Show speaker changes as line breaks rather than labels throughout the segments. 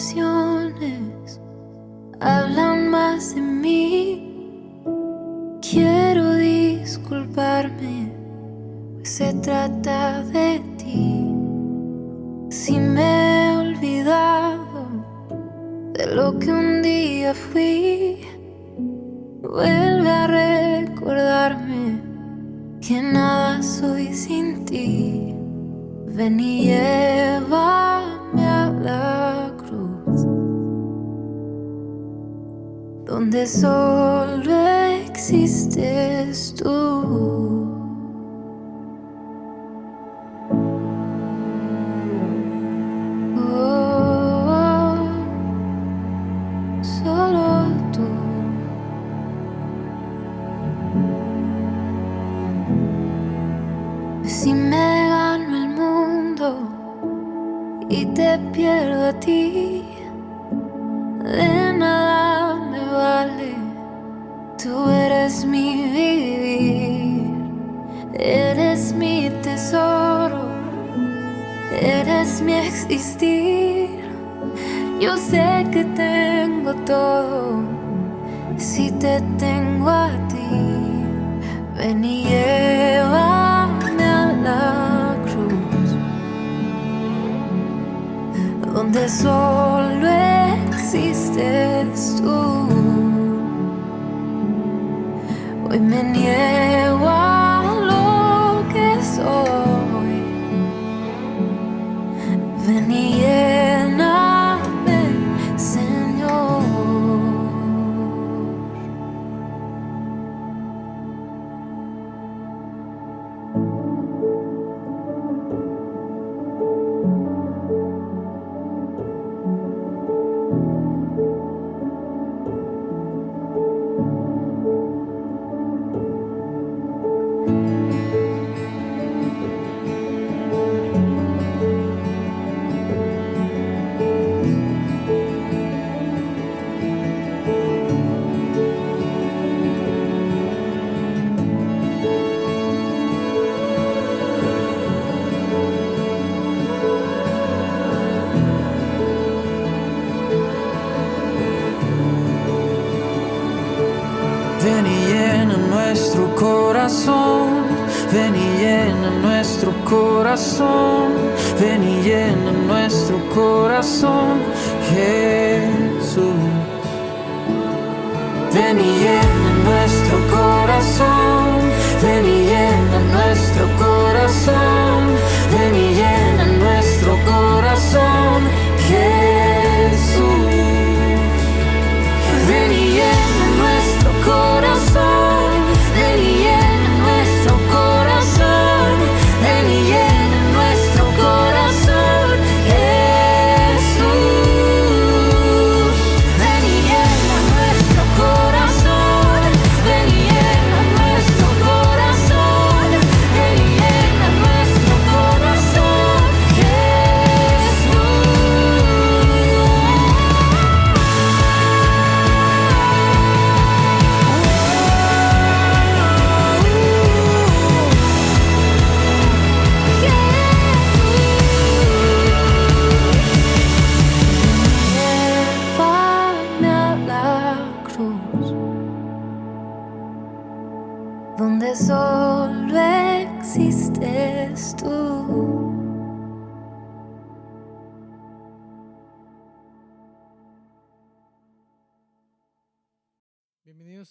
canciones hablan más de mí. Quiero disculparme, pues se trata de ti. Si me he olvidado de lo que un día fui, vuelve a recordarme que nada soy sin ti. Ven y lleva donde solo existes tú. Yo sé que tengo todo si te tengo a ti. Ven y llévame a la cruz, donde solo existes tú. Hoy me niego. corazón, ven y llena nuestro corazón, Jesús. Ven y llena nuestro corazón.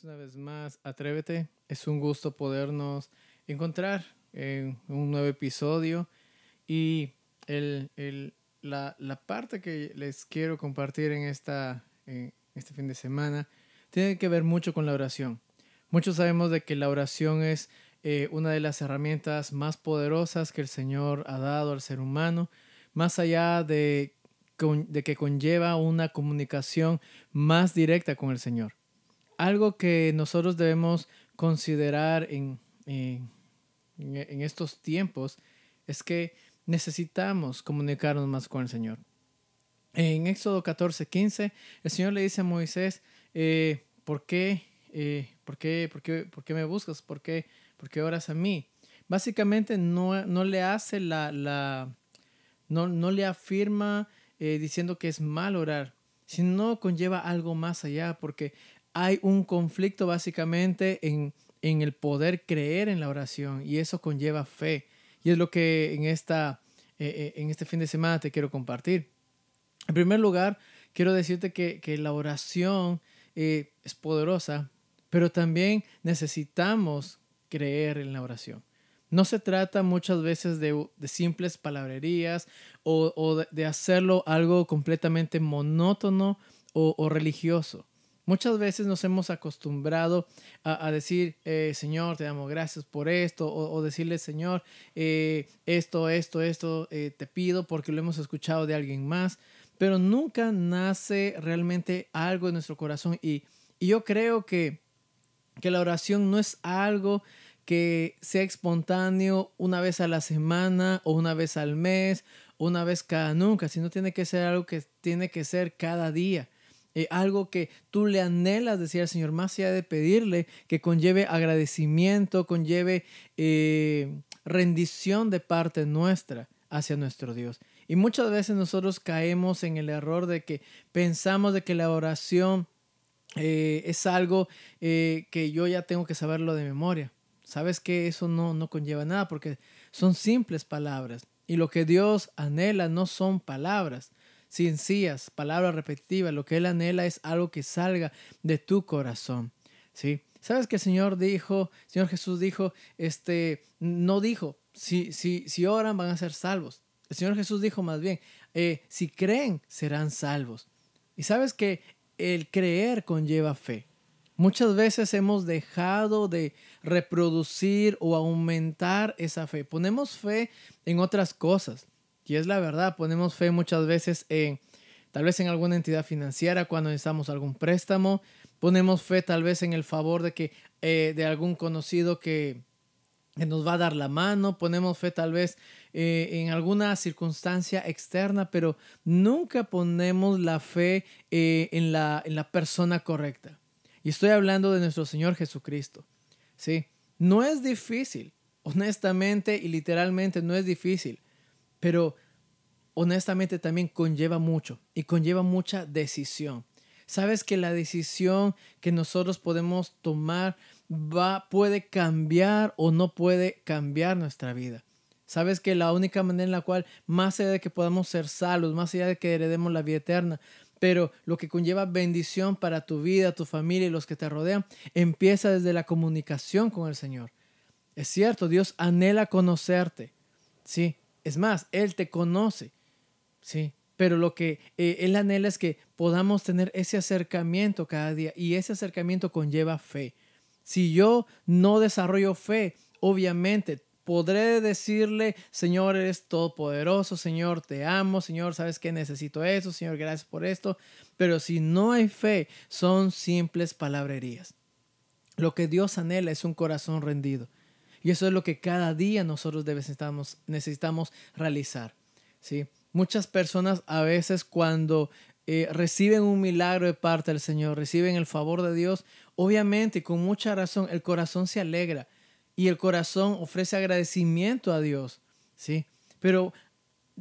una vez más.
Atrévete, es un gusto podernos encontrar en un nuevo episodio y el, el, la, la, parte que les quiero compartir en, esta, este fin de semana tiene que ver mucho con la oración. Muchos sabemos de que la oración es
eh, una de las herramientas más poderosas que el Señor ha dado al ser humano, más allá de, de que conlleva una comunicación más directa con el Señor. Algo que nosotros debemos considerar en, en, estos tiempos es que necesitamos comunicarnos más con el Señor. En Éxodo 14, 15, el Señor le dice a Moisés, eh, ¿por, qué, eh, por, qué, por, qué, ¿por qué me buscas? ¿Por qué, por qué oras a mí? Básicamente no, no le hace la, la no, no le afirma eh, diciendo que es mal orar, sino conlleva algo más allá, porque hay un conflicto básicamente en, en el poder creer en la oración y eso conlleva fe. Y es lo que en, esta, en este fin de semana te quiero compartir. En primer lugar, quiero decirte que, la oración eh, es poderosa, pero también necesitamos creer en la oración. No se trata muchas veces de, simples palabrerías o, de, hacerlo algo completamente monótono o, religioso. Muchas veces nos hemos acostumbrado a, decir, eh, Señor, te damos gracias por esto, o, decirle, Señor, eh, esto, esto, esto, te pido porque lo hemos escuchado de alguien más pero nunca nace realmente algo en nuestro corazón. Y, yo creo que, que la oración no es algo que sea espontáneo una vez a la semana o una vez al mes, una vez cada nunca, sino tiene que ser algo que tiene que ser cada día. Eh, algo que tú le anhelas decir al Señor, más allá de pedirle, que conlleve agradecimiento, conlleve eh, rendición de parte nuestra hacia nuestro Dios. Y muchas veces nosotros caemos en el error de que pensamos de que la oración eh, es algo que yo ya tengo que saberlo de memoria. Sabes que eso no, no conlleva nada porque son simples palabras. Y lo que Dios anhela no son palabras sencillas, palabras repetitivas. Lo que Él anhela es algo que salga de tu corazón. ¿sí? ¿Sabes que el Señor dijo, Señor Jesús dijo, este, no dijo, si, si, si oran van a ser salvos. El Señor Jesús dijo más bien, eh, si creen, serán salvos. Y sabes que el creer conlleva fe. Muchas veces hemos dejado de reproducir o aumentar esa fe. Ponemos fe en otras cosas. Y es la verdad, ponemos fe muchas veces en, tal vez en alguna entidad financiera cuando necesitamos algún préstamo. Ponemos fe tal vez en el favor de que eh, de algún conocido que, nos va a dar la mano, ponemos fe tal vez eh, en alguna circunstancia externa, pero nunca ponemos la fe eh, en, la, en la persona correcta. Y estoy hablando de nuestro Señor Jesucristo. ¿sí? No es difícil, honestamente y literalmente no es difícil, pero honestamente también conlleva mucho y conlleva mucha decisión. Sabes que la decisión que nosotros podemos tomar va, puede cambiar o no puede cambiar nuestra vida. Sabes que la única manera en la cual, más allá de que podamos ser salvos, más allá de que heredemos la vida eterna, pero lo que conlleva bendición para tu vida, tu familia y los que te rodean, empieza desde la comunicación con el Señor. Es cierto, Dios anhela conocerte. Sí, es más, Él te conoce. Sí, pero lo que eh, Él anhela es que podamos tener ese acercamiento cada día y ese acercamiento conlleva fe. Si yo no desarrollo fe, obviamente podré decirle, Señor, eres todopoderoso, Señor, te amo, Señor, sabes que necesito eso, Señor, gracias por esto. Pero si no hay fe, son simples palabrerías. Lo que Dios anhela es un corazón rendido. Y eso es lo que cada día nosotros necesitamos, necesitamos realizar. ¿sí? Muchas personas a veces cuando eh, reciben un milagro de parte del Señor, reciben el favor de Dios, obviamente con mucha razón el corazón se alegra y el corazón ofrece agradecimiento a Dios, ¿sí? Pero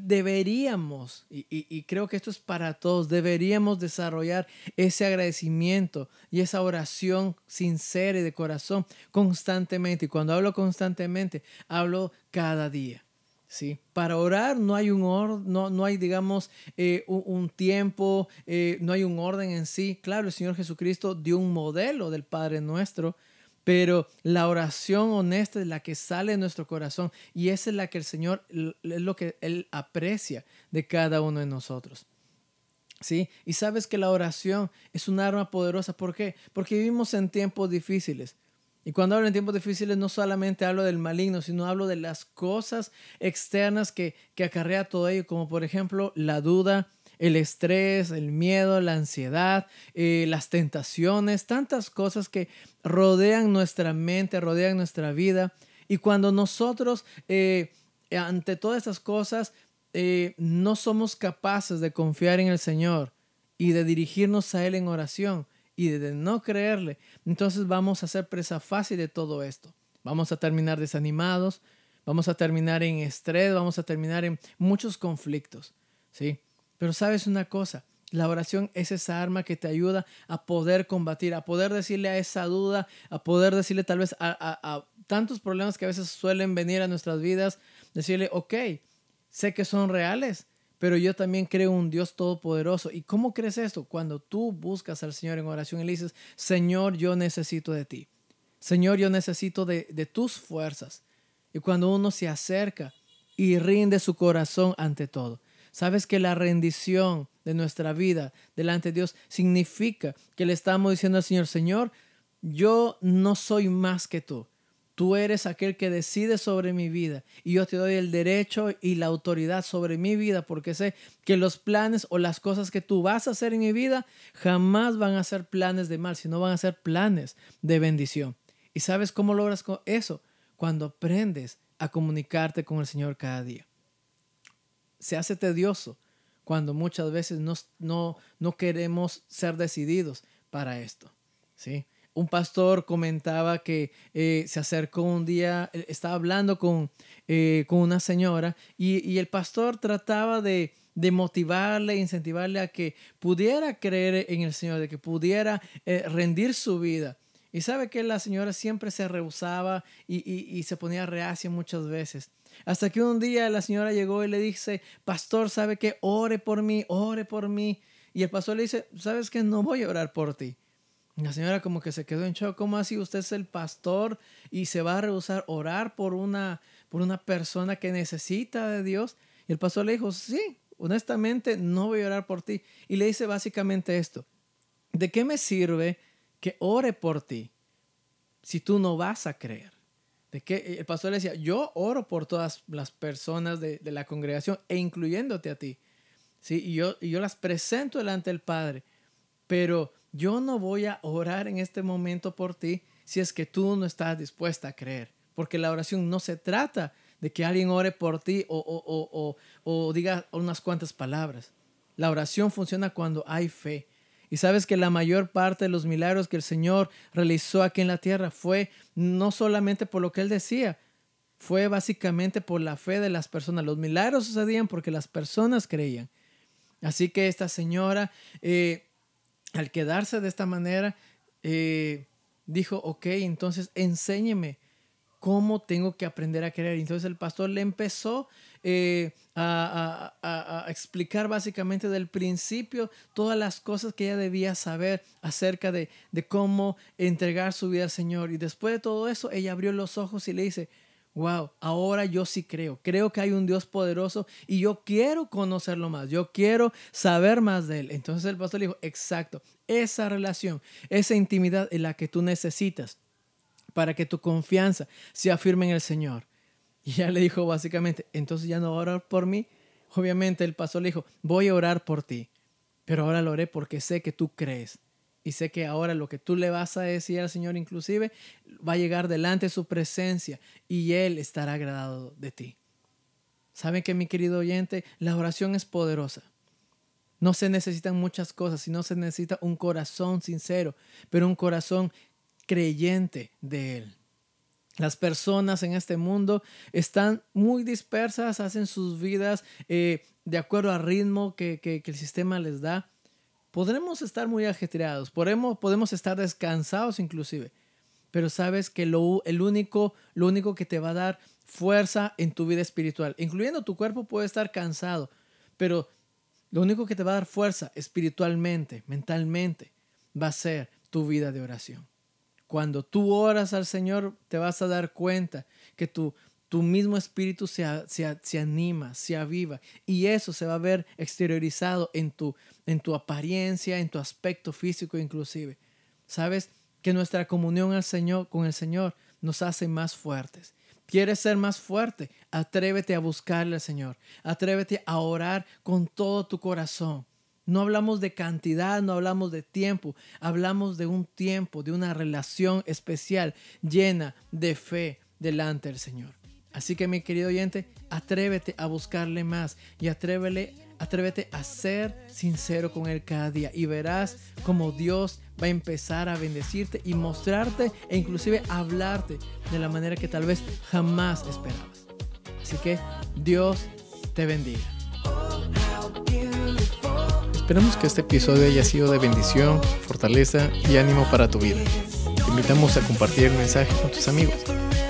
deberíamos, y, y, creo que esto es para todos, deberíamos desarrollar ese agradecimiento y esa oración sincera y de corazón constantemente. Y cuando hablo constantemente, hablo cada día. ¿sí? Para orar no hay un orden, no, no hay, digamos, eh, un, tiempo, eh, no hay un orden en sí. Claro, el Señor Jesucristo dio un modelo del Padre nuestro, pero la oración honesta es la que sale de nuestro corazón y esa es la que el Señor, es lo que Él aprecia de cada uno de nosotros. ¿Sí? Y sabes que la oración es un arma poderosa. ¿Por qué? Porque vivimos en tiempos difíciles. Y cuando hablo en tiempos difíciles, no solamente hablo del maligno, sino hablo de las cosas externas que, que acarrea todo ello, como por ejemplo la duda, el estrés, el miedo, la ansiedad, eh, las tentaciones, tantas cosas que rodean nuestra mente, rodean nuestra vida. Y cuando nosotros, eh, ante todas estas cosas, eh, no somos capaces de confiar en el Señor y de dirigirnos a Él en oración, y de no creerle, entonces vamos a ser presa fácil de todo esto. Vamos a terminar desanimados, vamos a terminar en estrés, vamos a terminar en muchos conflictos, ¿sí? Pero sabes una cosa, la oración es esa arma que te ayuda a poder combatir, a poder decirle a esa duda, a poder decirle tal vez a, tantos problemas que a veces suelen venir a nuestras vidas, decirle, ok, sé que son reales, pero yo también creo un Dios todopoderoso. ¿Y cómo crees esto? Cuando tú buscas al Señor en oración y le dices, Señor, yo necesito de ti. Señor, yo necesito de tus fuerzas. Y cuando uno se acerca y rinde su corazón ante todo, sabes que la rendición de nuestra vida delante de Dios significa que le estamos diciendo al Señor, Señor, yo no soy más que tú. Tú eres aquel que decide sobre mi vida y yo te doy el derecho y la autoridad sobre mi vida porque sé que los planes o las cosas que tú vas a hacer en mi vida jamás van a ser planes de mal, sino van a ser planes de bendición. ¿Y sabes cómo logras eso? Cuando aprendes a comunicarte con el Señor cada día. Se hace tedioso cuando muchas veces no, no, no queremos ser decididos para esto. ¿sí? un pastor comentaba que eh, se acercó un día, eh, estaba hablando con, eh, con una señora y, el pastor trataba de, de, motivarle, incentivarle a que pudiera creer en el Señor, de que pudiera rendir su vida. Y sabe que la señora siempre se rehusaba y, y, se ponía reacia muchas veces. Hasta que un día la señora llegó y le dice, pastor, ¿sabe que Ore por mí, ore por mí. Y el pastor le dice, ¿sabes que No voy a orar por ti. La señora como que se quedó en shock. ¿Cómo así usted es el pastor y se va a rehusar orar por una, por una persona que necesita de Dios? Y el pastor le dijo, sí, honestamente no voy a orar por ti. Y le dice básicamente esto. ¿De qué me sirve que ore por ti si tú no vas a creer? De que el pastor le decía, yo oro por todas las personas de, la congregación e incluyéndote a ti. ¿sí? Y, yo, y yo las presento delante del Padre. Pero yo no voy a orar en este momento por ti si es que tú no estás dispuesta a creer. Porque la oración no se trata de que alguien ore por ti o, o, o, diga unas cuantas palabras. La oración funciona cuando hay fe. Y sabes que la mayor parte de los milagros que el Señor realizó aquí en la tierra fue no solamente por lo que Él decía, fue básicamente por la fe de las personas. Los milagros sucedían porque las personas creían. Así que esta señora eh, al quedarse de esta manera, eh, dijo, ok, entonces enséñeme cómo tengo que aprender a creer. Entonces el pastor le empezó eh, a, explicar básicamente del principio todas las cosas que ella debía saber acerca de, de cómo entregar su vida al Señor. Y después de todo eso, ella abrió los ojos y le dice, wow, ahora yo sí creo, creo que hay un Dios poderoso y yo quiero conocerlo más, yo quiero saber más de él. Entonces el pastor le dijo, exacto, esa relación, esa intimidad es la que tú necesitas para que tu confianza se afirme en el Señor. Y ya le dijo básicamente, entonces ya no va a orar por mí. Obviamente el pastor le dijo, voy a orar por ti, pero ahora lo oré porque sé que tú crees. Y sé que ahora lo que tú le vas a decir al Señor inclusive va a llegar delante de su presencia y Él estará agradado de ti. ¿Saben que mi querido oyente? La oración es poderosa. No se necesitan muchas cosas, sino se necesita un corazón sincero, pero un corazón creyente de Él. Las personas en este mundo están muy dispersas, hacen sus vidas eh, de acuerdo al ritmo que, que el sistema les da Podremos estar muy ajetreados, podemos, podemos estar descansados inclusive, pero sabes que lo, el único, lo único que te va a dar fuerza en tu vida espiritual, incluyendo tu cuerpo puede estar cansado, pero lo único que te va a dar fuerza espiritualmente, mentalmente, va a ser tu vida de oración. Cuando tú oras al Señor, te vas a dar cuenta que tu, tu mismo espíritu se, se, anima, se aviva y eso se va a ver exteriorizado en tu, en tu apariencia, en tu aspecto físico inclusive. ¿Sabes? que nuestra comunión al Señor, con el Señor nos hace más fuertes. ¿Quieres ser más fuerte? Atrévete a buscarle al Señor. Atrévete a orar con todo tu corazón. No hablamos de cantidad, no hablamos de tiempo, hablamos de un tiempo, de una relación especial llena de fe delante del Señor. Así que mi querido oyente, atrévete a buscarle más y atrévele, atrévete a ser sincero con Él cada día y verás cómo Dios va a empezar a bendecirte y mostrarte e inclusive hablarte de la manera que tal vez jamás esperabas. Así que Dios te bendiga. Esperamos que este episodio haya sido de bendición, fortaleza y ánimo para tu vida. Te invitamos a compartir el mensaje con tus amigos.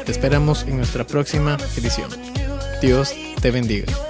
Te esperamos en nuestra próxima edición. Dios te bendiga.